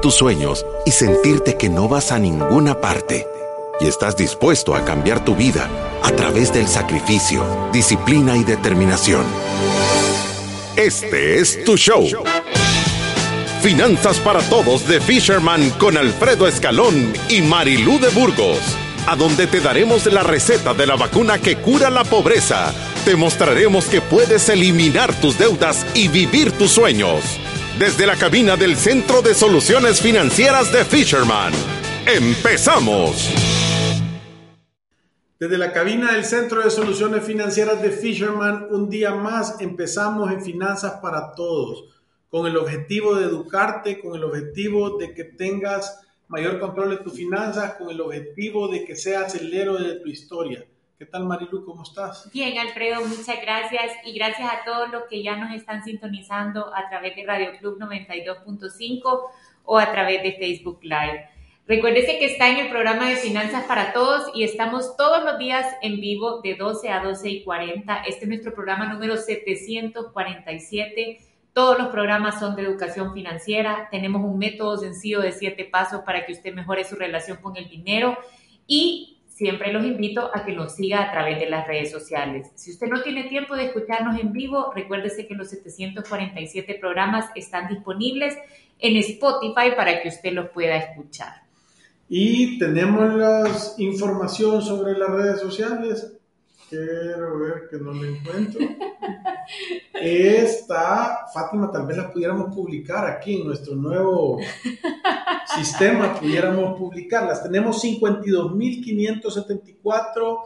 tus sueños y sentirte que no vas a ninguna parte. Y estás dispuesto a cambiar tu vida a través del sacrificio, disciplina y determinación. Este es tu show. Finanzas para Todos de Fisherman con Alfredo Escalón y Marilú de Burgos, a donde te daremos la receta de la vacuna que cura la pobreza. Te mostraremos que puedes eliminar tus deudas y vivir tus sueños. Desde la cabina del Centro de Soluciones Financieras de Fisherman. ¡Empezamos! Desde la cabina del Centro de Soluciones Financieras de Fisherman, un día más empezamos en Finanzas para Todos con el objetivo de educarte, con el objetivo de que tengas mayor control de tus finanzas, con el objetivo de que seas el héroe de tu historia. ¿Qué tal Marilu? ¿Cómo estás? Bien, Alfredo, muchas gracias y gracias a todos los que ya nos están sintonizando a través de Radio Club 92.5 o a través de Facebook Live. Recuérdese que está en el programa de Finanzas para Todos y estamos todos los días en vivo de 12 a 12 y 40. Este es nuestro programa número 747 todos los programas son de educación financiera. Tenemos un método sencillo de siete pasos para que usted mejore su relación con el dinero y siempre los invito a que nos siga a través de las redes sociales. Si usted no tiene tiempo de escucharnos en vivo, recuérdese que los 747 programas están disponibles en Spotify para que usted los pueda escuchar. Y tenemos la información sobre las redes sociales Quiero ver que no me encuentro. Esta, Fátima, tal vez la pudiéramos publicar aquí en nuestro nuevo sistema, pudiéramos publicarlas. Tenemos 52.574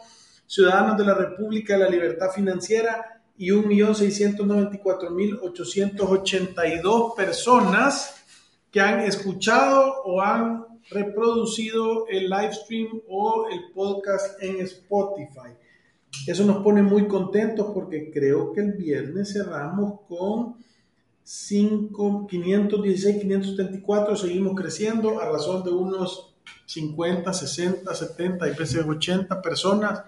ciudadanos de la República de la Libertad Financiera y 1.694.882 personas que han escuchado o han reproducido el live stream o el podcast en Spotify. Eso nos pone muy contentos porque creo que el viernes cerramos con 5, 516, 574, seguimos creciendo a razón de unos 50, 60, 70 y veces 80 personas,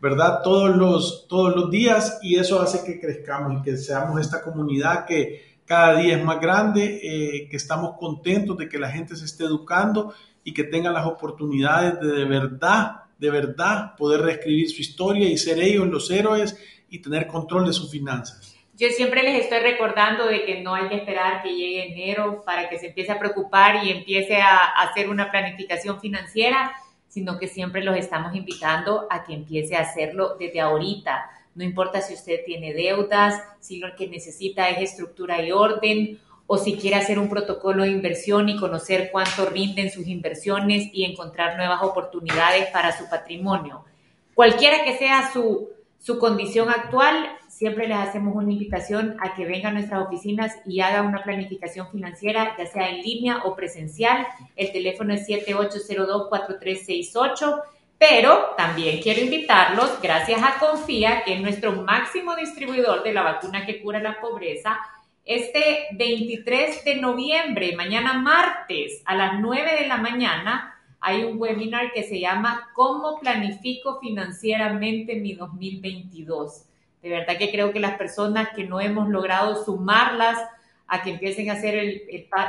¿verdad? Todos los, todos los días y eso hace que crezcamos y que seamos esta comunidad que cada día es más grande, eh, que estamos contentos de que la gente se esté educando y que tenga las oportunidades de de verdad de verdad poder reescribir su historia y ser ellos los héroes y tener control de sus finanzas. Yo siempre les estoy recordando de que no hay que esperar que llegue enero para que se empiece a preocupar y empiece a hacer una planificación financiera, sino que siempre los estamos invitando a que empiece a hacerlo desde ahorita. No importa si usted tiene deudas, si lo que necesita es estructura y orden o si quiere hacer un protocolo de inversión y conocer cuánto rinden sus inversiones y encontrar nuevas oportunidades para su patrimonio. Cualquiera que sea su, su condición actual, siempre les hacemos una invitación a que vengan a nuestras oficinas y haga una planificación financiera, ya sea en línea o presencial. El teléfono es 7802-4368. Pero también quiero invitarlos, gracias a Confía, que es nuestro máximo distribuidor de la vacuna que cura la pobreza, este 23 de noviembre, mañana martes a las 9 de la mañana, hay un webinar que se llama ¿Cómo planifico financieramente mi 2022? De verdad que creo que las personas que no hemos logrado sumarlas a que empiecen a hacer el,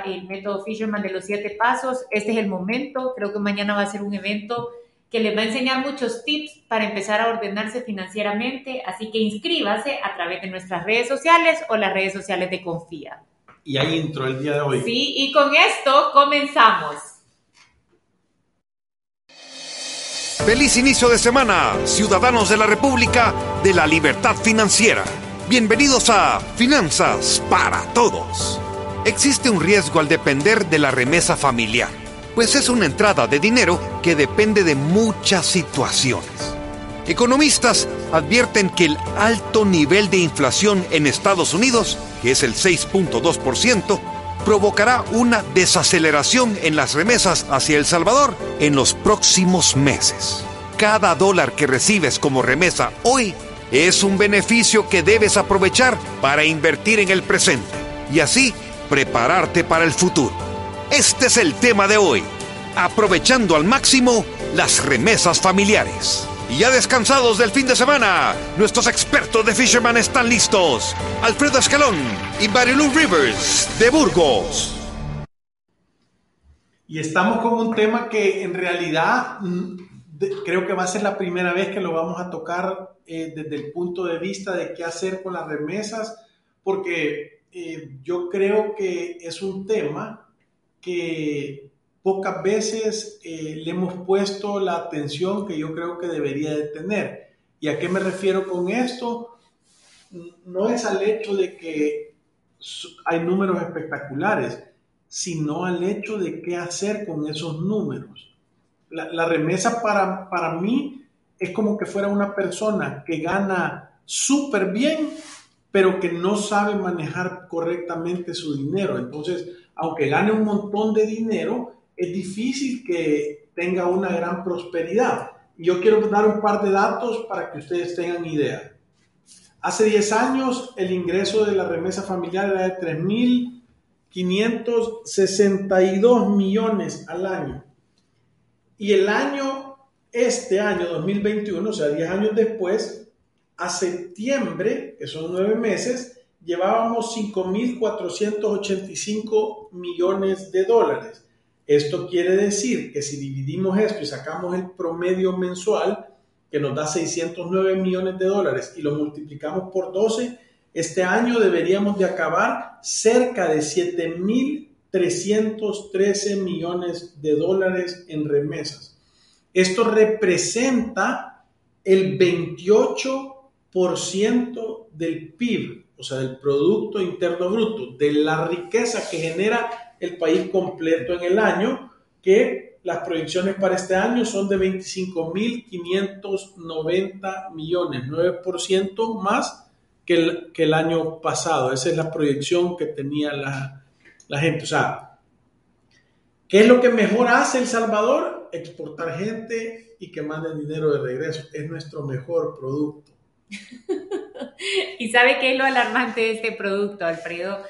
el método Fisherman de los siete pasos, este es el momento. Creo que mañana va a ser un evento que les va a enseñar muchos tips para empezar a ordenarse financieramente. Así que inscríbase a través de nuestras redes sociales o las redes sociales de Confía. Y hay intro el día de hoy. Sí, y con esto comenzamos. Feliz inicio de semana, ciudadanos de la República de la Libertad Financiera. Bienvenidos a Finanzas para Todos. Existe un riesgo al depender de la remesa familiar pues es una entrada de dinero que depende de muchas situaciones. Economistas advierten que el alto nivel de inflación en Estados Unidos, que es el 6.2%, provocará una desaceleración en las remesas hacia El Salvador en los próximos meses. Cada dólar que recibes como remesa hoy es un beneficio que debes aprovechar para invertir en el presente y así prepararte para el futuro. Este es el tema de hoy, aprovechando al máximo las remesas familiares. Y ya descansados del fin de semana, nuestros expertos de Fisherman están listos. Alfredo Escalón y Marilou Rivers de Burgos. Y estamos con un tema que en realidad mm, creo que va a ser la primera vez que lo vamos a tocar eh, desde el punto de vista de qué hacer con las remesas, porque eh, yo creo que es un tema que pocas veces eh, le hemos puesto la atención que yo creo que debería de tener. ¿Y a qué me refiero con esto? No es al hecho de que hay números espectaculares, sino al hecho de qué hacer con esos números. La, remesa para, para mí es como que fuera una persona que gana súper bien, pero que no sabe manejar correctamente su dinero. Entonces, aunque gane un montón de dinero, es difícil que tenga una gran prosperidad. Yo quiero dar un par de datos para que ustedes tengan idea. Hace 10 años el ingreso de la remesa familiar era de 3.562 millones al año. Y el año, este año 2021, o sea, 10 años después, a septiembre, que son 9 meses, llevábamos 5.485 millones de dólares. Esto quiere decir que si dividimos esto y sacamos el promedio mensual, que nos da 609 millones de dólares, y lo multiplicamos por 12, este año deberíamos de acabar cerca de 7.313 millones de dólares en remesas. Esto representa el 28% del PIB, o sea, del Producto Interno Bruto, de la riqueza que genera el país completo en el año, que las proyecciones para este año son de 25.590 millones, 9% más que el, que el, año pasado. Esa es la proyección que tenía la, la gente. O sea, ¿qué es lo que mejor hace El Salvador? Exportar gente y que manden dinero de regreso. Es nuestro mejor producto. y sabe qué es lo alarmante de este producto, Alfredo,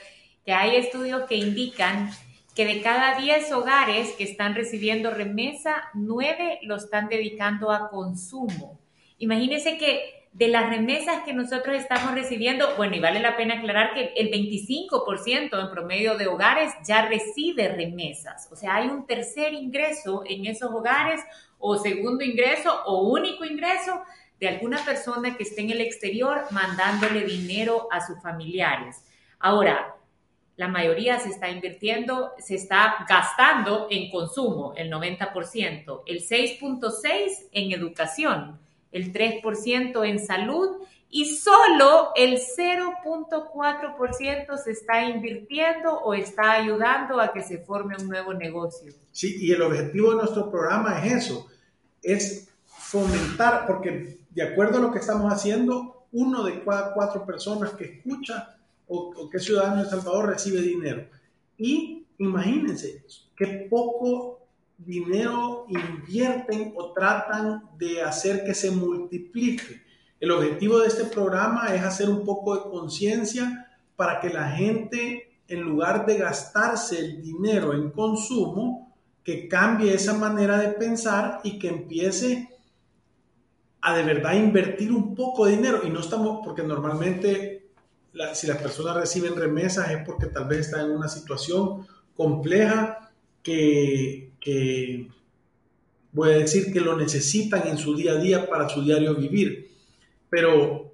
que hay estudios que indican que de cada 10 hogares que están recibiendo remesa, 9 lo están dedicando a consumo. Imagínense que de las remesas que nosotros estamos recibiendo, bueno, y vale la pena aclarar que el 25% en promedio de hogares ya recibe remesas. O sea, hay un tercer ingreso en esos hogares o segundo ingreso o único ingreso de alguna persona que esté en el exterior mandándole dinero a sus familiares. Ahora, la mayoría se está invirtiendo, se está gastando en consumo, el 90%, el 6.6% en educación, el 3% en salud y solo el 0.4% se está invirtiendo o está ayudando a que se forme un nuevo negocio. Sí, y el objetivo de nuestro programa es eso, es fomentar, porque de acuerdo a lo que estamos haciendo, uno de cada cuatro personas que escucha o, qué ciudadano de Salvador recibe dinero. Y imagínense qué poco dinero invierten o tratan de hacer que se multiplique. El objetivo de este programa es hacer un poco de conciencia para que la gente, en lugar de gastarse el dinero en consumo, que cambie esa manera de pensar y que empiece a de verdad invertir un poco de dinero. Y no estamos, porque normalmente si las personas reciben remesas es porque tal vez están en una situación compleja que, que voy a decir que lo necesitan en su día a día para su diario vivir. Pero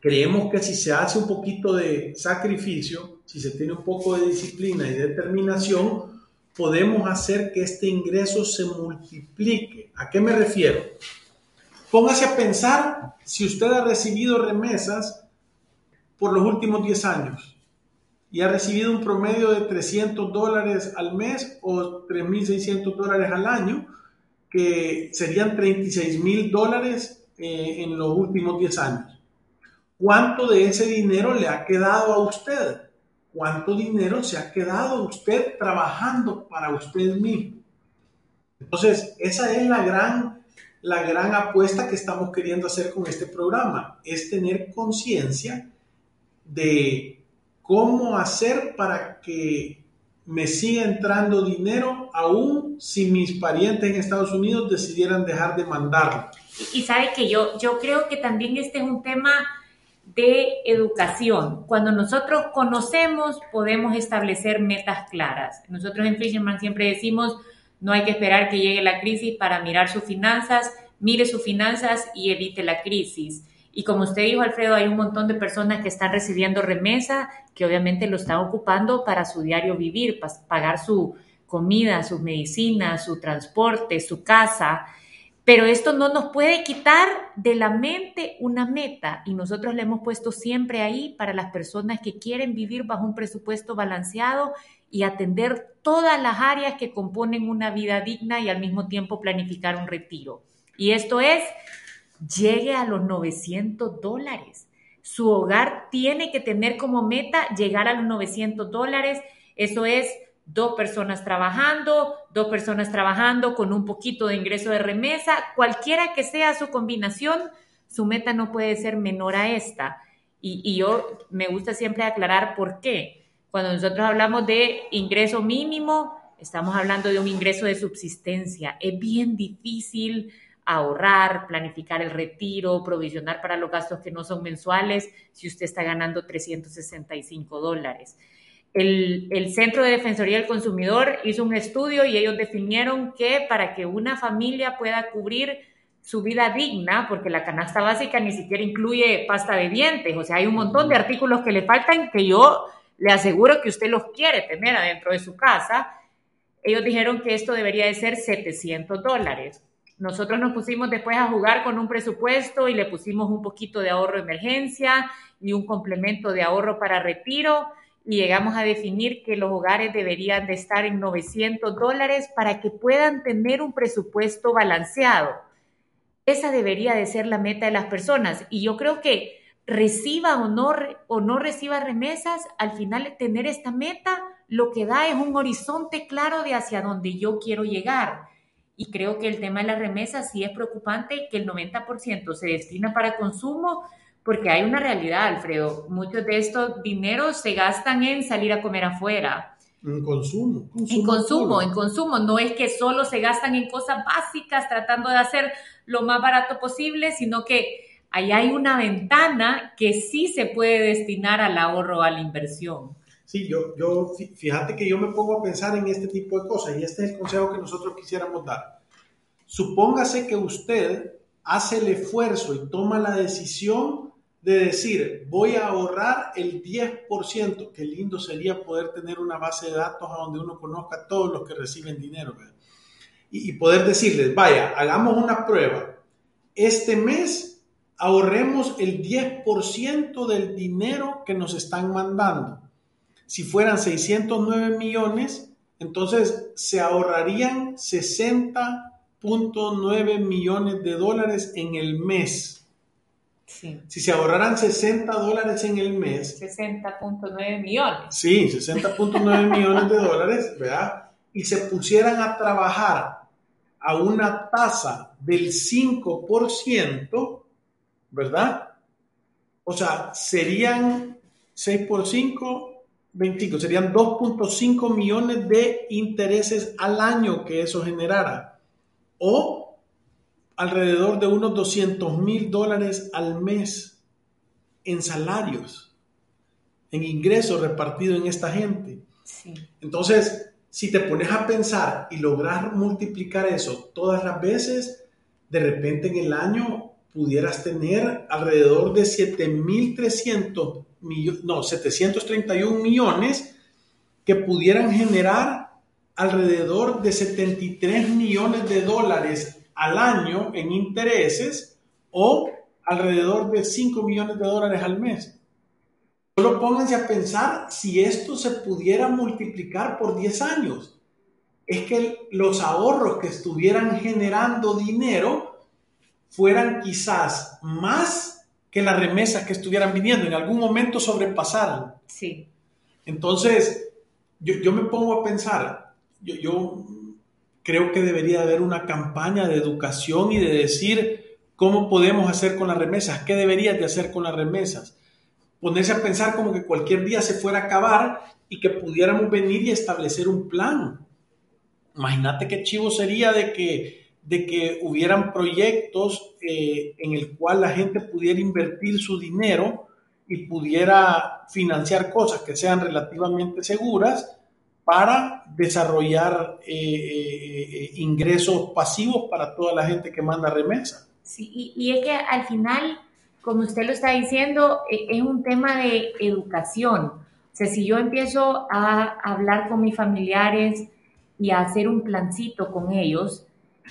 creemos que si se hace un poquito de sacrificio, si se tiene un poco de disciplina y determinación, podemos hacer que este ingreso se multiplique. ¿A qué me refiero? Póngase a pensar si usted ha recibido remesas por los últimos 10 años y ha recibido un promedio de 300 dólares al mes o 3.600 dólares al año, que serían 36 mil dólares eh, en los últimos 10 años. ¿Cuánto de ese dinero le ha quedado a usted? ¿Cuánto dinero se ha quedado usted trabajando para usted mismo? Entonces, esa es la gran, la gran apuesta que estamos queriendo hacer con este programa, es tener conciencia de cómo hacer para que me siga entrando dinero aún si mis parientes en Estados Unidos decidieran dejar de mandarlo. Y, sabe que yo, yo creo que también este es un tema de educación. Cuando nosotros conocemos, podemos establecer metas claras. Nosotros en Fisherman siempre decimos, no hay que esperar que llegue la crisis para mirar sus finanzas, mire sus finanzas y evite la crisis. Y como usted dijo, Alfredo, hay un montón de personas que están recibiendo remesa, que obviamente lo están ocupando para su diario vivir, para pagar su comida, sus medicinas, su transporte, su casa. Pero esto no nos puede quitar de la mente una meta y nosotros le hemos puesto siempre ahí para las personas que quieren vivir bajo un presupuesto balanceado y atender todas las áreas que componen una vida digna y al mismo tiempo planificar un retiro. Y esto es, llegue a los 900 dólares. Su hogar tiene que tener como meta llegar a los 900 dólares. Eso es dos personas trabajando, dos personas trabajando con un poquito de ingreso de remesa, cualquiera que sea su combinación, su meta no puede ser menor a esta. Y, yo me gusta siempre aclarar por qué. Cuando nosotros hablamos de ingreso mínimo, estamos hablando de un ingreso de subsistencia. Es bien difícil ahorrar, planificar el retiro, provisionar para los gastos que no son mensuales si usted está ganando 365 dólares. El, Centro de Defensoría del Consumidor hizo un estudio y ellos definieron que para que una familia pueda cubrir su vida digna, porque la canasta básica ni siquiera incluye pasta de dientes, o sea, hay un montón de artículos que le faltan que yo le aseguro que usted los quiere tener adentro de su casa. Ellos dijeron que esto debería de ser 700 dólares. Nosotros nos pusimos después a jugar con un presupuesto y le pusimos un poquito de ahorro de emergencia y un complemento de ahorro para retiro y llegamos a definir que los hogares deberían de estar en 900 dólares para que puedan tener un presupuesto balanceado. Esa debería de ser la meta de las personas y yo creo que reciba o no, o no reciba remesas, al final tener esta meta lo que da es un horizonte claro de hacia dónde yo quiero llegar. Y creo que el tema de las remesas sí es preocupante, que el 90% se destina para consumo, porque hay una realidad, Alfredo. Muchos de estos dineros se gastan en salir a comer afuera. En consumo. en consumo, en consumo. No es que solo se gastan en cosas básicas tratando de hacer lo más barato posible, sino que ahí hay una ventana que sí se puede destinar al ahorro, a la inversión. Sí, yo, yo, fíjate que yo me pongo a pensar en este tipo de cosas y este es el consejo que nosotros quisiéramos dar. Supóngase que usted hace el esfuerzo y toma la decisión de decir, voy a ahorrar el 10%, qué lindo sería poder tener una base de datos a donde uno conozca a todos los que reciben dinero, y, poder decirles, vaya, hagamos una prueba, este mes ahorremos el 10% del dinero que nos están mandando. Si fueran 609 millones, entonces se ahorrarían 60.9 millones de dólares en el mes si se ahorraran 60 dólares en el mes. 60.9 millones. Sí, 60.9 millones de dólares, ¿verdad? Y se pusieran a trabajar a una tasa del 5%, ¿verdad? O sea, serían 6 por 5, 25, serían 2.5 millones de intereses al año que eso generara. O alrededor de unos 200 mil dólares al mes en salarios, en ingresos repartidos en esta gente. Entonces, si te pones a pensar y lograr multiplicar eso todas las veces, de repente en el año pudieras tener alrededor de 7.300 millones, no, 731 millones que pudieran generar alrededor de 73 millones de dólares al año en intereses o alrededor de 5 millones de dólares al mes. Solo pónganse a pensar si esto se pudiera multiplicar por 10 años. Es que los ahorros que estuvieran generando dinero fueran quizás más que las remesas que estuvieran viniendo, en algún momento sobrepasaran. Sí. Entonces, yo, yo me pongo a pensar, yo, yo creo que debería haber una campaña de educación y de decir cómo podemos hacer con las remesas, qué deberías de hacer con las remesas. Ponerse a pensar como que cualquier día se fuera a acabar y que pudiéramos venir y establecer un plan. Imagínate qué chivo sería de que, de que hubieran proyectos eh, en el cual la gente pudiera invertir su dinero y pudiera financiar cosas que sean relativamente seguras para desarrollar eh, eh, ingresos pasivos para toda la gente que manda remesa. Sí, y, y, es que al final, como usted lo está diciendo, e, es un tema de educación. O sea, si yo empiezo a hablar con mis familiares y a hacer un plancito con ellos,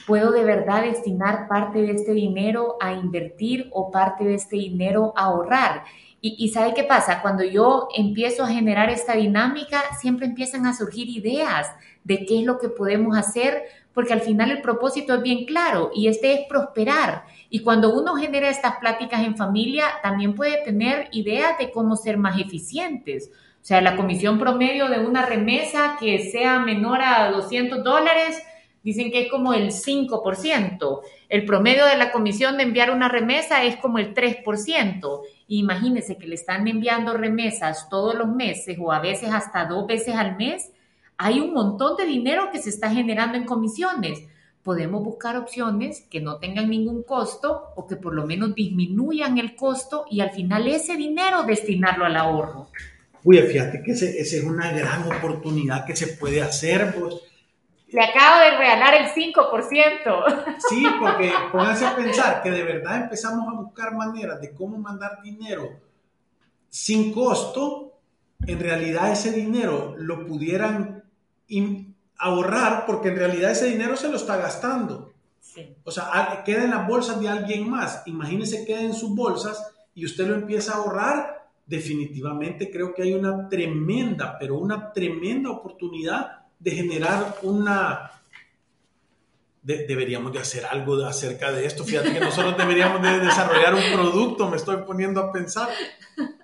puedo de verdad destinar parte de este dinero a invertir o parte de este dinero a ahorrar. Y, ¿sabe qué pasa? Cuando yo empiezo a generar esta dinámica, siempre empiezan a surgir ideas de qué es lo que podemos hacer, porque al final el propósito es bien claro y este es prosperar. Y cuando uno genera estas pláticas en familia, también puede tener ideas de cómo ser más eficientes. O sea, la comisión promedio de una remesa que sea menor a 200 dólares, dicen que es como el 5%. El promedio de la comisión de enviar una remesa es como el 3%. Imagínense que le están enviando remesas todos los meses o a veces hasta dos veces al mes. Hay un montón de dinero que se está generando en comisiones. Podemos buscar opciones que no tengan ningún costo o que por lo menos disminuyan el costo y al final ese dinero destinarlo al ahorro. Uy, fíjate que esa es una gran oportunidad que se puede hacer. Pues le acabo de regalar el 5%. Sí, porque pónganse a pensar que de verdad empezamos a buscar maneras de cómo mandar dinero sin costo. En realidad ese dinero lo pudieran ahorrar porque en realidad ese dinero se lo está gastando. O sea, queda en las bolsas de alguien más. Imagínese queda en sus bolsas y usted lo empieza a ahorrar. Definitivamente creo que hay una tremenda, pero una tremenda oportunidad de generar una... deberíamos de hacer algo acerca de esto. Fíjate que nosotros deberíamos de desarrollar un producto, me estoy poniendo a pensar,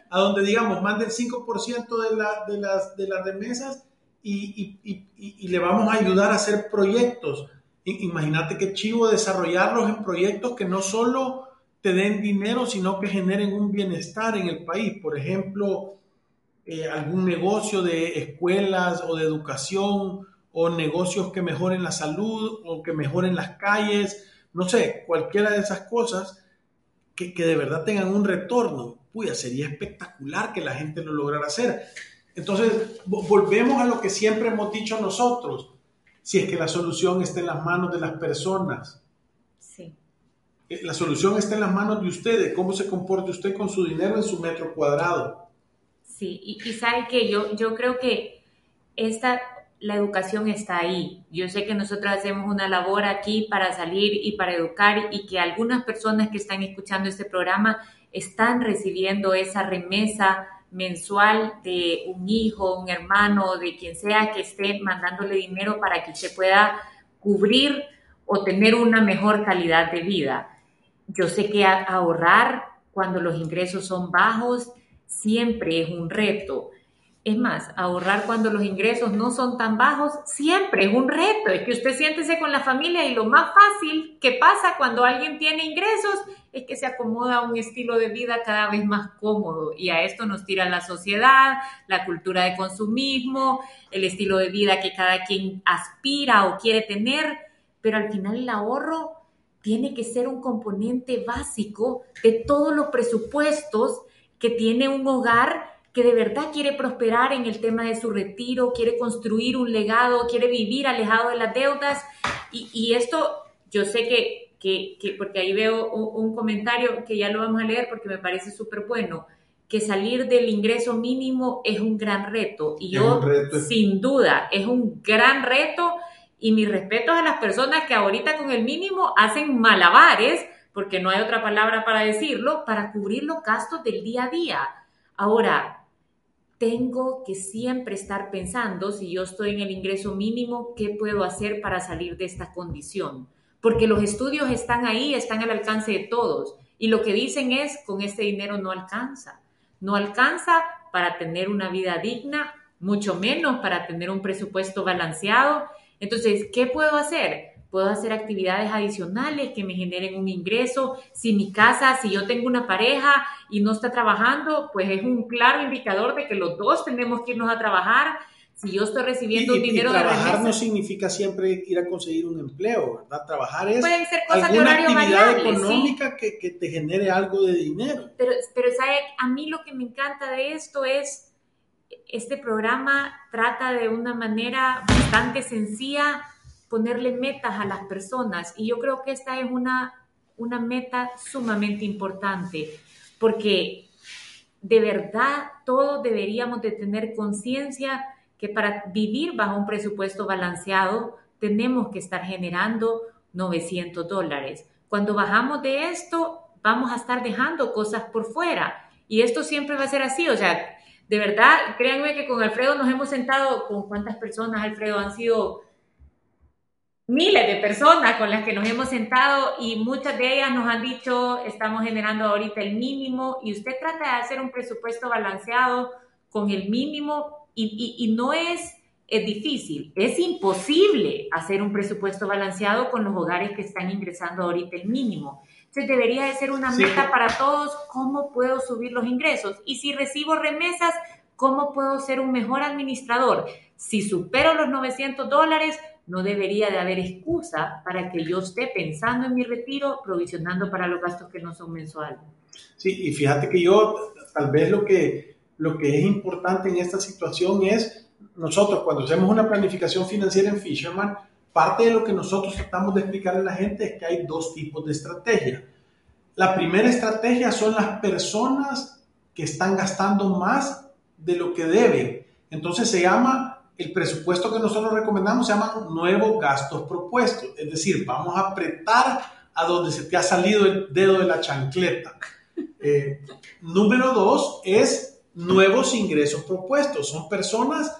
a donde digamos, mande el 5% de, de, las, de las remesas y, y, le vamos a ayudar a hacer proyectos. Imagínate qué chivo desarrollarlos en proyectos que no solo te den dinero, sino que generen un bienestar en el país. Por ejemplo, eh, algún negocio de escuelas o de educación o negocios que mejoren la salud o que mejoren las calles, no sé, cualquiera de esas cosas que, de verdad tengan un retorno. Puya, sería espectacular que la gente lo lograra hacer. Entonces, volvemos a lo que siempre hemos dicho nosotros. Si es que la solución está en las manos de las personas. Sí. Eh, la solución está en las manos de ustedes, cómo se comporta usted con su dinero en su metro cuadrado. Sí, y, y sabe que yo, yo creo que esta, la educación está ahí. Yo sé que nosotros hacemos una labor aquí para salir y para educar y que algunas personas que están escuchando este programa están recibiendo esa remesa mensual de un hijo, un hermano, de quien sea que esté mandándole dinero para que se pueda cubrir o tener una mejor calidad de vida. Yo sé que ahorrar cuando los ingresos son bajos siempre es un reto. Es más, ahorrar cuando los ingresos no son tan bajos siempre es un reto. Es que usted siéntese con la familia y lo más fácil que pasa cuando alguien tiene ingresos es que se acomoda a un estilo de vida cada vez más cómodo. Y a esto nos tira la sociedad, la cultura de consumismo, el estilo de vida que cada quien aspira o quiere tener. Pero al final el ahorro tiene que ser un componente básico de todos los presupuestos que tiene un hogar que de verdad quiere prosperar en el tema de su retiro, quiere construir un legado, quiere vivir alejado de las deudas. Y, esto, yo sé que, que, porque ahí veo un, comentario que ya lo vamos a leer porque me parece súper bueno, que salir del ingreso mínimo es un gran reto. Y yo, sin duda, es un gran reto. Y mis respetos a las personas que ahorita con el mínimo hacen malabares porque no hay otra palabra para decirlo, para cubrir los gastos del día a día. Ahora, tengo que siempre estar pensando, si yo estoy en el ingreso mínimo, ¿qué puedo hacer para salir de esta condición? Porque los estudios están ahí, están al alcance de todos. Y lo que dicen es, con este dinero no alcanza. No alcanza para tener una vida digna, mucho menos para tener un presupuesto balanceado. Entonces, ¿qué puedo hacer? Puedo hacer actividades adicionales que me generen un ingreso. Si mi casa, si yo tengo una pareja y no está trabajando, pues es un claro indicador de que los dos tenemos que irnos a trabajar. Si yo estoy recibiendo dinero de trabajar no significa siempre ir a conseguir un empleo, ¿verdad? Trabajar es Pueden ser cosas alguna actividad económica que, que, te genere algo de dinero. Pero, pero ¿sabe? a mí lo que me encanta de esto es este programa trata de una manera bastante sencilla ponerle metas a las personas y yo creo que esta es una, una meta sumamente importante porque de verdad todos deberíamos de tener conciencia que para vivir bajo un presupuesto balanceado tenemos que estar generando 900 dólares. Cuando bajamos de esto, vamos a estar dejando cosas por fuera. Y esto siempre va a ser así. O sea, de verdad, créanme que con Alfredo nos hemos sentado, ¿con cuántas personas, Alfredo? Han sido miles de personas con las que nos hemos sentado y muchas de ellas nos han dicho, estamos generando ahorita el mínimo y usted trata de hacer un presupuesto balanceado con el mínimo y, y, y no es, es difícil, es imposible hacer un presupuesto balanceado con los hogares que están ingresando ahorita el mínimo. Entonces debería de ser una meta para todos, ¿cómo puedo subir los ingresos? Y si recibo remesas, ¿cómo puedo ser un mejor administrador? Si supero los 900 dólares, no debería de haber excusa para que yo esté pensando en mi retiro, provisionando para los gastos que no son mensuales. Sí, y fíjate que yo, tal vez lo que, lo que es importante en esta situación es, nosotros cuando hacemos una planificación financiera en Fisherman, parte de lo que nosotros tratamos de explicarle a la gente es que hay dos tipos de estrategia. La primera estrategia son las personas que están gastando más de lo que deben. Entonces se llama el presupuesto que nosotros recomendamos se llama nuevos gastos propuestos. Es decir, vamos a apretar a donde se te ha salido el dedo de la chancleta. Eh, número dos es nuevos ingresos propuestos. Son personas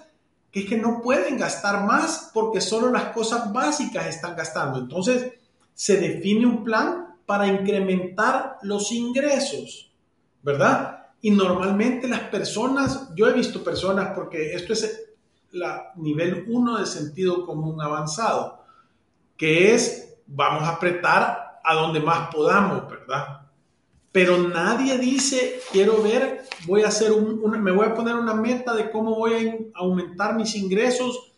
que, que no pueden gastar más porque solo las cosas básicas están gastando. Entonces, se define un plan para incrementar los ingresos, ¿verdad? Y normalmente las personas, yo he visto personas, porque esto es la nivel 1 de sentido común avanzado, que es vamos a apretar a donde más podamos, ¿verdad? Pero nadie dice, quiero ver, voy a hacer un, me voy a poner una meta de cómo voy a aumentar mis ingresos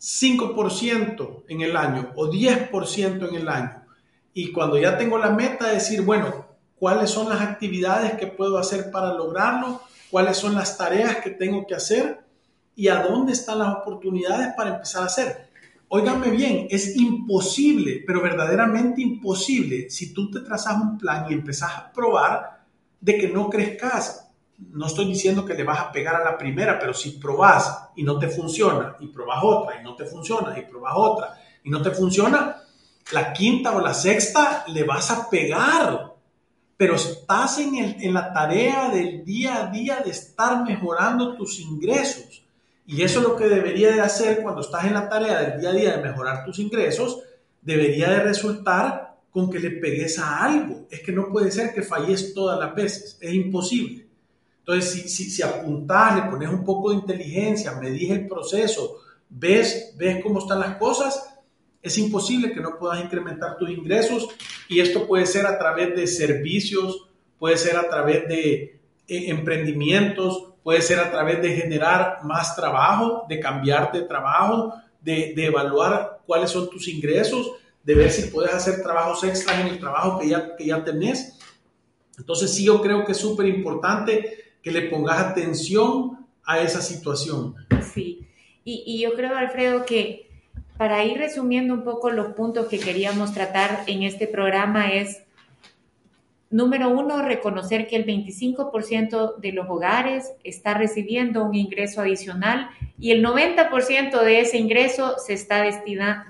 5% en el año o 10% en el año. Y cuando ya tengo la meta, decir, bueno, ¿cuáles son las actividades que puedo hacer para lograrlo? ¿Cuáles son las tareas que tengo que hacer? Y a dónde están las oportunidades para empezar a hacer. Óigame bien, es imposible, pero verdaderamente imposible, si tú te trazas un plan y empezás a probar de que no crezcas. No estoy diciendo que le vas a pegar a la primera, pero si probás y no te funciona, y probás otra, y no te funciona, y probás otra, y no te funciona, la quinta o la sexta le vas a pegar. Pero estás en, en la tarea del día a día de estar mejorando tus ingresos y eso es lo que debería de hacer cuando estás en la tarea del día a día de mejorar tus ingresos, debería de resultar con que le pegues a algo. Es que no puede ser que falles todas las veces, es imposible. Entonces, si, si, si apuntás, le pones un poco de inteligencia, medís el proceso, ves, ves cómo están las cosas, es imposible que no puedas incrementar tus ingresos y esto puede ser a través de servicios, puede ser a través de eh, emprendimientos, puede ser a través de generar más trabajo, de cambiar de trabajo, de, evaluar cuáles son tus ingresos, de ver si puedes hacer trabajos extras en el trabajo que ya, que ya tenés. Entonces sí, yo creo que es súper importante que le pongas atención a esa situación. Sí, y yo creo, Alfredo, que para ir resumiendo un poco los puntos que queríamos tratar en este programa es Número uno, reconocer que el 25% de los hogares está recibiendo un ingreso adicional y el 90% de ese ingreso se está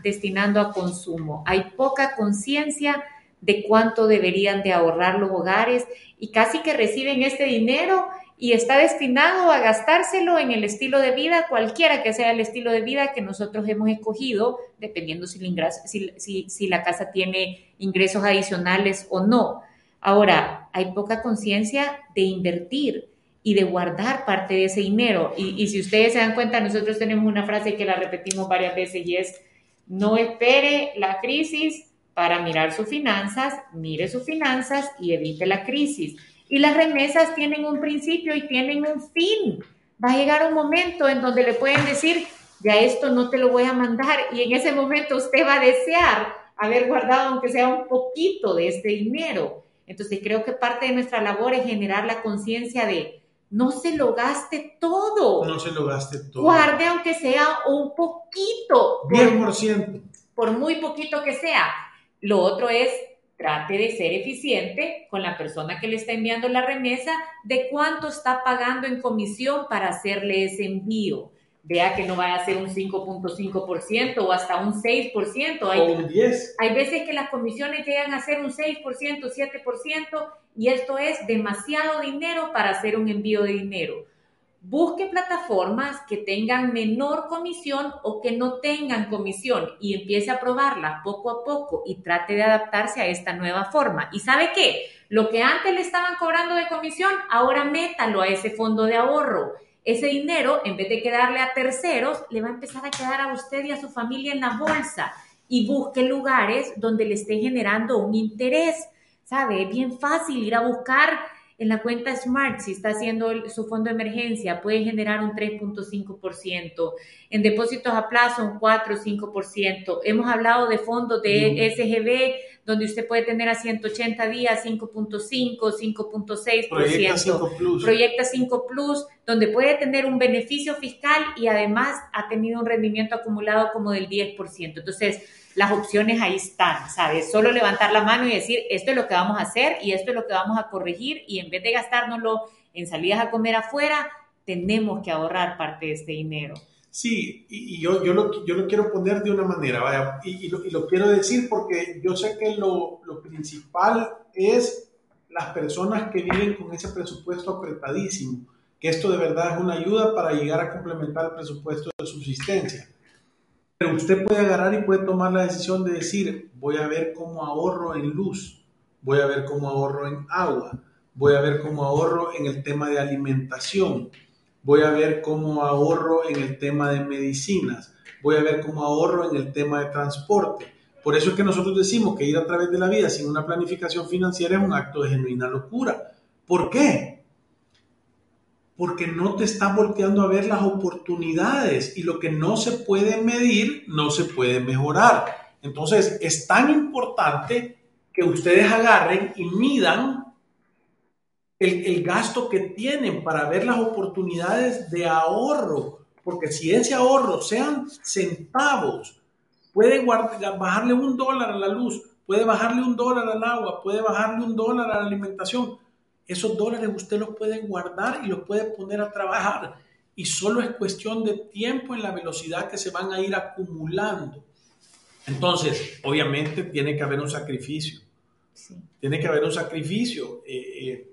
destinando a consumo. Hay poca conciencia de cuánto deberían de ahorrar los hogares y casi que reciben este dinero y está destinado a gastárselo en el estilo de vida, cualquiera que sea el estilo de vida que nosotros hemos escogido, dependiendo si, si la casa tiene ingresos adicionales o no. Ahora, hay poca conciencia de invertir y de guardar parte de ese dinero. Y, si ustedes se dan cuenta, nosotros tenemos una frase que la repetimos varias veces y es, no espere la crisis para mirar sus finanzas, mire sus finanzas y evite la crisis. Y las remesas tienen un principio y tienen un fin. Va a llegar un momento en donde le pueden decir, ya esto no te lo voy a mandar y en ese momento usted va a desear haber guardado aunque sea un poquito de este dinero. Entonces creo que parte de nuestra labor es generar la conciencia de no se lo gaste todo. No se lo gaste todo. Guarde aunque sea un poquito. 10%. Por, por muy poquito que sea. Lo otro es trate de ser eficiente con la persona que le está enviando la remesa de cuánto está pagando en comisión para hacerle ese envío. Vea que no vaya a ser un 5.5% o hasta un 6%. Hay, o un 10%. Hay veces que las comisiones llegan a ser un 6%, 7% y esto es demasiado dinero para hacer un envío de dinero. Busque plataformas que tengan menor comisión o que no tengan comisión y empiece a probarlas poco a poco y trate de adaptarse a esta nueva forma. ¿Y sabe qué? Lo que antes le estaban cobrando de comisión, ahora métalo a ese fondo de ahorro. Ese dinero, en vez de quedarle a terceros, le va a empezar a quedar a usted y a su familia en la bolsa. Y busque lugares donde le esté generando un interés. ¿Sabe? Es bien fácil ir a buscar en la cuenta Smart, si está haciendo su fondo de emergencia, puede generar un 3.5%. En depósitos a plazo, un 4 o 5%. Hemos hablado de fondos de SGB, donde usted puede tener a 180 días 5.5, 5.6%. Proyecta 5 Plus. Proyecta 5 Plus, donde puede tener un beneficio fiscal y además ha tenido un rendimiento acumulado como del 10%. Entonces, las opciones ahí están, ¿sabes? Solo levantar la mano y decir, esto es lo que vamos a hacer y esto es lo que vamos a corregir y en vez de gastárnoslo en salidas a comer afuera, tenemos que ahorrar parte de este dinero. Sí, y, yo, yo, lo, yo lo quiero poner de una manera, vaya, y, lo, y lo, quiero decir porque yo sé que lo, lo principal es las personas que viven con ese presupuesto apretadísimo, que esto de verdad es una ayuda para llegar a complementar el presupuesto de subsistencia pero usted puede agarrar y puede tomar la decisión de decir, voy a ver cómo ahorro en luz, voy a ver cómo ahorro en agua, voy a ver cómo ahorro en el tema de alimentación, voy a ver cómo ahorro en el tema de medicinas, voy a ver cómo ahorro en el tema de transporte. Por eso es que nosotros decimos que ir a través de la vida sin una planificación financiera es un acto de genuina locura. ¿Por qué? Porque no te está volteando a ver las oportunidades y lo que no se puede medir no se puede mejorar. Entonces es tan importante que ustedes agarren y midan el, el gasto que tienen para ver las oportunidades de ahorro, porque si ese ahorro sean centavos, puede bajarle un dólar a la luz, puede bajarle un dólar al agua, puede bajarle un dólar a la alimentación esos dólares usted los puede guardar y los puede poner a trabajar. Y solo es cuestión de tiempo en la velocidad que se van a ir acumulando. Entonces, obviamente tiene que haber un sacrificio. Tiene que haber un sacrificio. Eh, eh,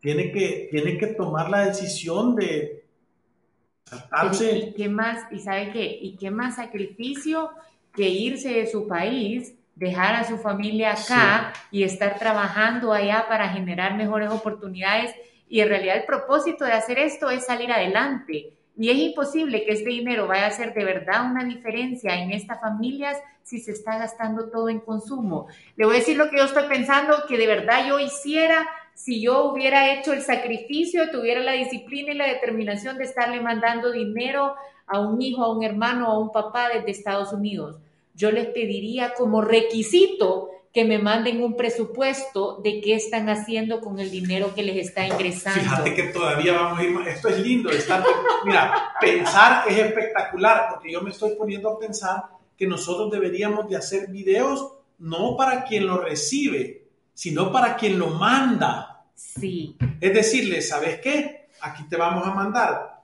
tiene, que, tiene que tomar la decisión de ¿Y qué más? ¿Y sabe qué? ¿Y qué más sacrificio que irse de su país dejar a su familia acá y estar trabajando allá para generar mejores oportunidades. Y en realidad el propósito de hacer esto es salir adelante. Y es imposible que este dinero vaya a hacer de verdad una diferencia en estas familias si se está gastando todo en consumo. Le voy a decir lo que yo estoy pensando, que de verdad yo hiciera si yo hubiera hecho el sacrificio, tuviera la disciplina y la determinación de estarle mandando dinero a un hijo, a un hermano, a un papá desde Estados Unidos yo les pediría como requisito que me manden un presupuesto de qué están haciendo con el dinero que les está ingresando. Fíjate que todavía vamos a ir más. Esto es lindo. Estar, mira, pensar es espectacular porque yo me estoy poniendo a pensar que nosotros deberíamos de hacer videos no para quien lo recibe, sino para quien lo manda. Sí. Es decirle, ¿sabes qué? Aquí te vamos a mandar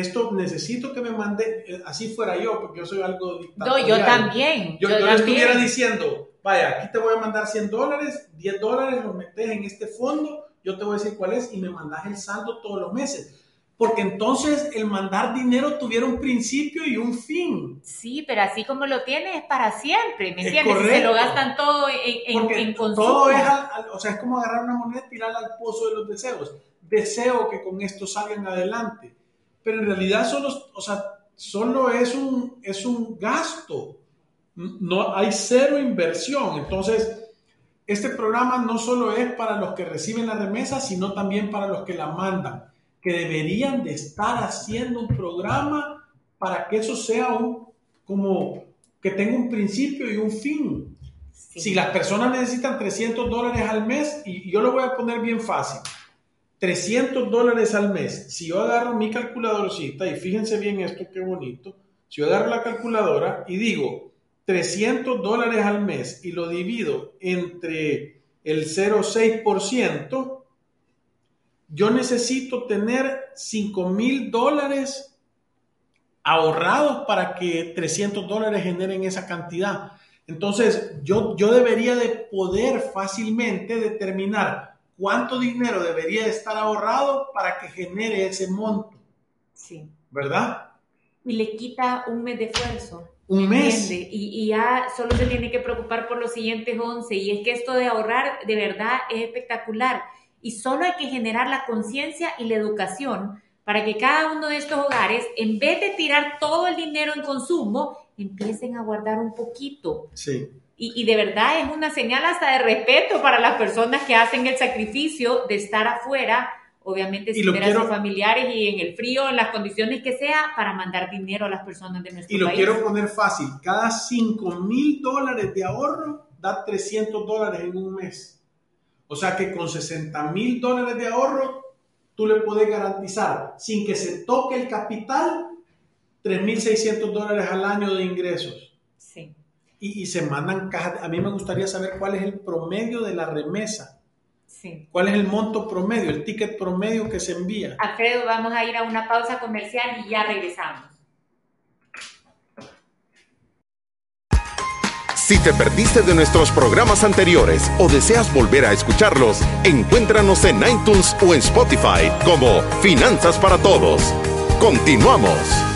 esto necesito que me mande, eh, así fuera yo, porque yo soy algo dictatorial. No, yo también. Yo, yo, estuviera diciendo, vaya, aquí te voy a mandar 100 dólares, 10 dólares los metes en este fondo, yo te voy a decir cuál es y me mandas el saldo todos los meses. Porque entonces el mandar dinero tuviera un principio y un fin. Sí, pero así como lo tiene es para siempre, ¿me entiendes? Se lo gastan todo en, en, en consumo. Todo es, o sea, es como agarrar una moneda y tirarla al pozo de los deseos. Deseo que con esto salgan adelante pero en realidad solo, o sea, solo es un, es un gasto, no hay cero inversión. Entonces, este programa no solo es para los que reciben la remesa, sino también para los que la mandan, que deberían de estar haciendo un programa para que eso sea un, como que tenga un principio y un fin. Si las personas necesitan 300 dólares al mes, y yo lo voy a poner bien fácil, 300 dólares al mes. Si yo agarro mi calculadorcita, y fíjense bien esto, qué bonito, si yo agarro la calculadora y digo 300 dólares al mes y lo divido entre el 0,6%, yo necesito tener 5 mil dólares ahorrados para que 300 dólares generen esa cantidad. Entonces, yo, yo debería de poder fácilmente determinar cuánto dinero debería de estar ahorrado para que genere ese monto. Sí. ¿Verdad? Y le quita un mes de esfuerzo. Un mes. Y, y, ya solo se tiene que preocupar por los siguientes 11. Y es que esto de ahorrar de verdad es espectacular. Y solo hay que generar la conciencia y la educación para que cada uno de estos hogares, en vez de tirar todo el dinero en consumo, empiecen a guardar un poquito. Sí. Y, de verdad es una señal hasta de respeto para las personas que hacen el sacrificio de estar afuera, obviamente sin ver a sus familiares y en el frío, en las condiciones que sea, para mandar dinero a las personas de nuestro país. Y lo quiero poner fácil, cada 5 mil dólares de ahorro da 300 dólares en un mes. O sea que con 60 mil dólares de ahorro, tú le puedes garantizar, sin que se toque el capital, 3.600 dólares al año de ingresos. Y, se mandan cajas. A mí me gustaría saber cuál es el promedio de la remesa. Sí. ¿Cuál es el monto promedio, el ticket promedio que se envía? Alfredo, vamos a ir a una pausa comercial y ya regresamos. Si te perdiste de nuestros programas anteriores o deseas volver a escucharlos, encuéntranos en iTunes o en Spotify como Finanzas para Todos. Continuamos.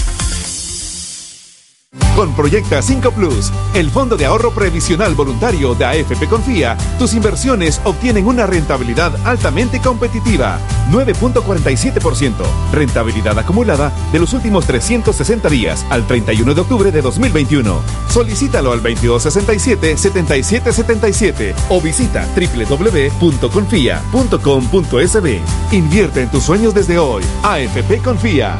Con Proyecta 5 Plus, el Fondo de Ahorro Previsional Voluntario de AFP Confía, tus inversiones obtienen una rentabilidad altamente competitiva, 9.47%, rentabilidad acumulada de los últimos 360 días al 31 de octubre de 2021. Solicítalo al 2267-7777 o visita www.confia.com.sb. Invierte en tus sueños desde hoy. AFP Confía.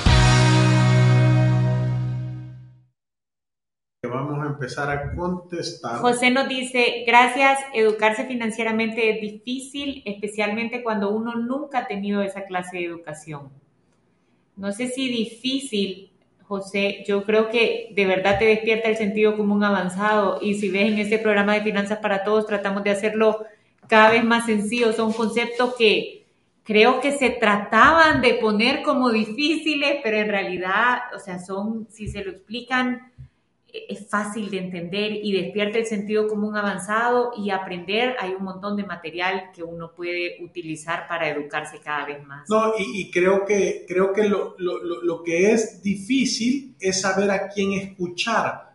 Empezar a contestar. José nos dice, gracias, educarse financieramente es difícil, especialmente cuando uno nunca ha tenido esa clase de educación. No sé si difícil, José, yo creo que de verdad te despierta el sentido común avanzado y si ves en este programa de Finanzas para Todos, tratamos de hacerlo cada vez más sencillo. Son conceptos que creo que se trataban de poner como difíciles, pero en realidad, o sea, son, si se lo explican es fácil de entender y despierta el sentido común avanzado y aprender. Hay un montón de material que uno puede utilizar para educarse cada vez más. No, y, creo que, creo que lo, lo, lo, que es difícil es saber a quién escuchar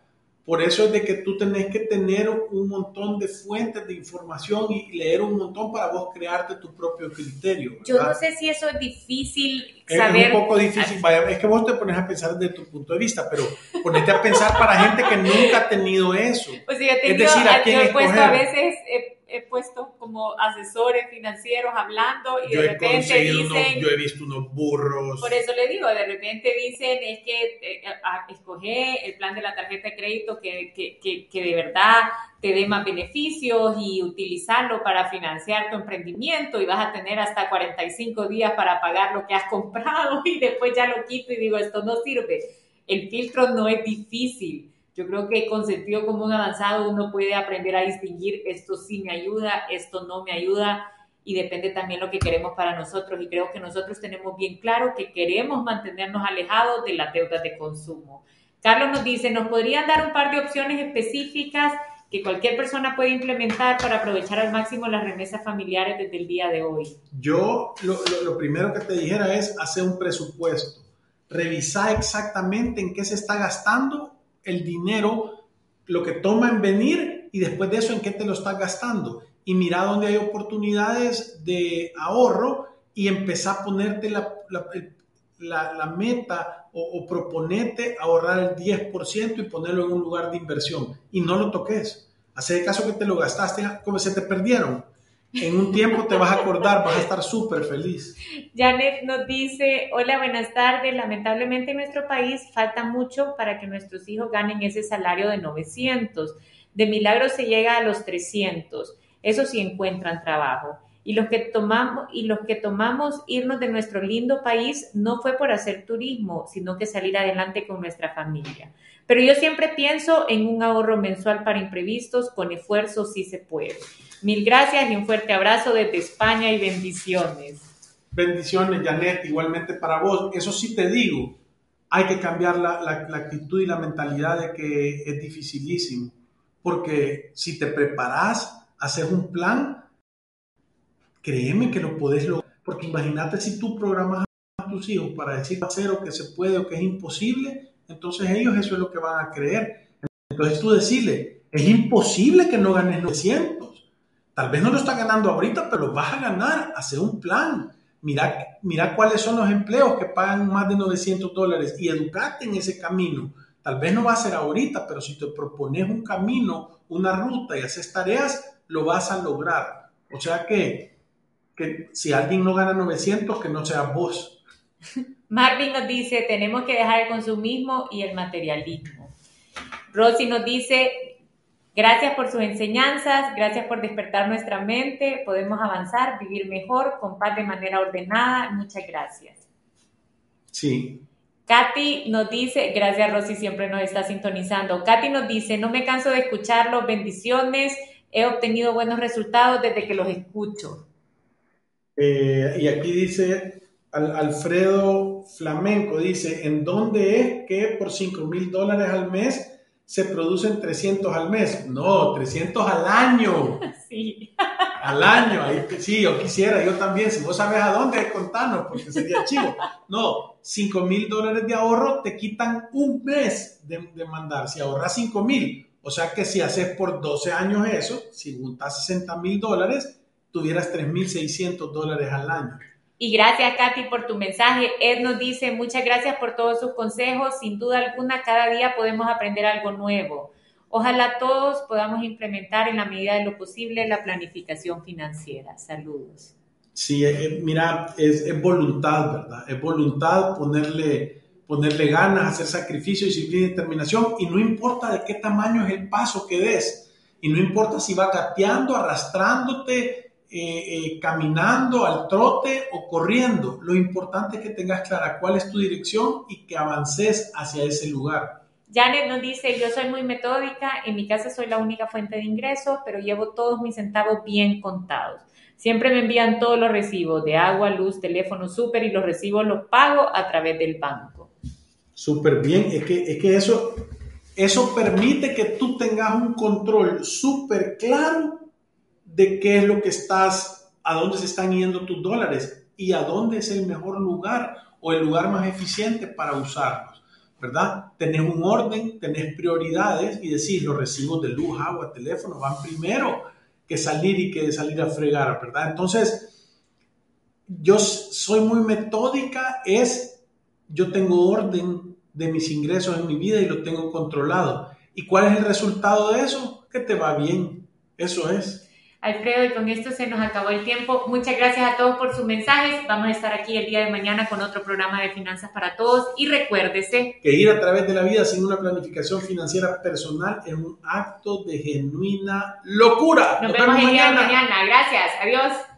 por eso es de que tú tenés que tener un montón de fuentes de información y leer un montón para vos crearte tu propio criterio. Yo no sé si eso es difícil saber. Es un poco difícil, es que vos te pones a pensar desde tu punto de vista, pero ponete a pensar para gente que nunca ha tenido eso. Es decir, a yo he puesto a veces... Eh, he puesto como asesores financieros hablando y de repente dicen... yo he visto unos burros. Por eso le digo, de repente dicen es que eh, escoge el plan de la tarjeta de crédito que, que, que, que de verdad te dé más beneficios y utilizarlo para financiar tu emprendimiento y vas a tener hasta 45 días para pagar lo que has comprado y después ya lo quito y digo, esto no sirve. El filtro no es difícil yo creo que con sentido común avanzado uno puede aprender a distinguir esto sí me ayuda, esto no me ayuda y depende también lo que queremos para nosotros. Y creo que nosotros tenemos bien claro que queremos mantenernos alejados de las deudas de consumo. Carlos nos dice, ¿nos podrían dar un par de opciones específicas que cualquier persona puede implementar para aprovechar al máximo las remesas familiares desde el día de hoy? Yo lo, lo, primero que te dijera es hacer un presupuesto, revisar exactamente en qué se está gastando el dinero, lo que toma en venir y después de eso en qué te lo estás gastando. Y mira dónde hay oportunidades de ahorro y empezar a ponerte la, la, la, meta o, o, proponete ahorrar el 10% y ponerlo en un lugar de inversión y no lo toques. Hace caso que te lo gastaste, como se te perdieron. En un tiempo te vas a acordar, vas a estar súper feliz. Janet nos dice, hola, buenas tardes. Lamentablemente en nuestro país falta mucho para que nuestros hijos ganen ese salario de 900. De milagro se llega a los 300. Eso sí encuentran trabajo y los que tomamos y los que tomamos irnos de nuestro lindo país no fue por hacer turismo, sino que salir adelante con nuestra familia. Pero yo siempre pienso en un ahorro mensual para imprevistos, con esfuerzo sí se puede. Mil gracias y un fuerte abrazo desde España y bendiciones. Bendiciones, Janet, igualmente para vos. Eso sí te digo, hay que cambiar la, la, la actitud y la mentalidad de que es dificilísimo, porque si te preparas, haces un plan, créeme que lo podés lograr. Porque imagínate si tú programas a tus hijos para decir hacer o que se puede o que es imposible, entonces ellos eso es lo que van a creer. Entonces tú decirle, es imposible que no ganes 900. Tal vez no lo estás ganando ahorita, pero lo vas a ganar. Hace un plan. Mira, mira cuáles son los empleos que pagan más de 900 dólares y educate en ese camino. Tal vez no va a ser ahorita, pero si te propones un camino, una ruta y haces tareas, lo vas a lograr. O sea que que si alguien no gana 900, que no sea vos. Marvin nos dice, tenemos que dejar el consumismo y el materialismo. Rosy nos dice, gracias por sus enseñanzas, gracias por despertar nuestra mente, podemos avanzar, vivir mejor, con paz de manera ordenada, muchas gracias. Sí. Katy nos dice, gracias Rosy, siempre nos está sintonizando. Katy nos dice, no me canso de escucharlos, bendiciones, he obtenido buenos resultados desde que los escucho. Eh, y aquí dice Alfredo Flamenco, dice, ¿en dónde es que por 5 mil dólares al mes se producen 300 al mes? No, 300 al año. Sí. Al año, ahí, sí, yo quisiera, yo también, si vos sabes a dónde, contanos, porque sería chido. No, 5 mil dólares de ahorro te quitan un mes de, de mandar, si ahorras 5 mil. O sea que si haces por 12 años eso, si juntas 60 mil dólares, tuvieras 3.600 dólares al año. Y gracias, Katy, por tu mensaje. Ed nos dice, muchas gracias por todos sus consejos. Sin duda alguna, cada día podemos aprender algo nuevo. Ojalá todos podamos implementar en la medida de lo posible la planificación financiera. Saludos. Sí, eh, eh, mira, es, voluntad, ¿verdad? Es voluntad ponerle, ponerle ganas, hacer sacrificio, disciplina y determinación. Y no importa de qué tamaño es el paso que des. Y no importa si va gateando, arrastrándote, eh, eh, caminando al trote o corriendo. Lo importante es que tengas clara cuál es tu dirección y que avances hacia ese lugar. Janet nos dice, yo soy muy metódica, en mi casa soy la única fuente de ingresos, pero llevo todos mis centavos bien contados. Siempre me envían todos los recibos de agua, luz, teléfono, súper y los recibos los pago a través del banco. Súper bien, es que, es que eso, eso permite que tú tengas un control súper claro de qué es lo que estás, a dónde se están yendo tus dólares y a dónde es el mejor lugar o el lugar más eficiente para usarlos, ¿verdad? Tenés un orden, tenés prioridades y decís, los recibos de luz, agua, teléfono van primero que salir y que salir a fregar, ¿verdad? Entonces, yo soy muy metódica, es, yo tengo orden de mis ingresos en mi vida y lo tengo controlado. ¿Y cuál es el resultado de eso? Que te va bien, eso es. Alfredo, y con esto se nos acabó el tiempo. Muchas gracias a todos por sus mensajes. Vamos a estar aquí el día de mañana con otro programa de Finanzas para Todos. Y recuérdese que ir a través de la vida sin una planificación financiera personal es un acto de genuina locura. Nos, vemos el día de mañana. Gracias. Adiós.